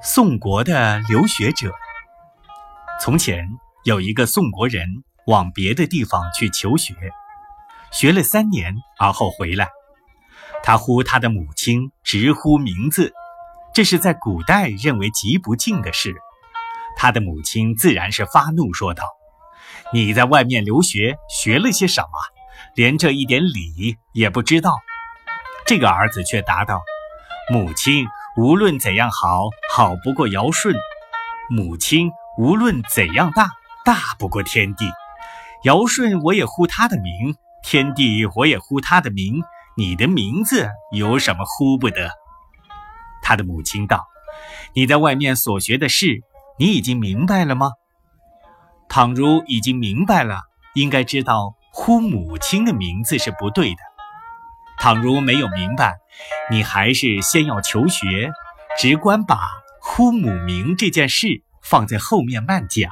宋国的留学者。从前有一个宋国人往别的地方去求学，学了三年，而后回来。他呼他的母亲直呼名字，这是在古代认为极不敬的事。他的母亲自然是发怒，说道：“你在外面留学，学了些什么？连这一点礼也不知道。”这个儿子却答道：“母亲。”无论怎样好，好不过尧舜；母亲无论怎样大，大不过天地。尧舜我也呼他的名，天地我也呼他的名。你的名字有什么呼不得？他的母亲道：“你在外面所学的事，你已经明白了吗？倘如已经明白了，应该知道呼母亲的名字是不对的。”倘若没有明白，你还是先要求学，只管把呼母名这件事放在后面慢讲。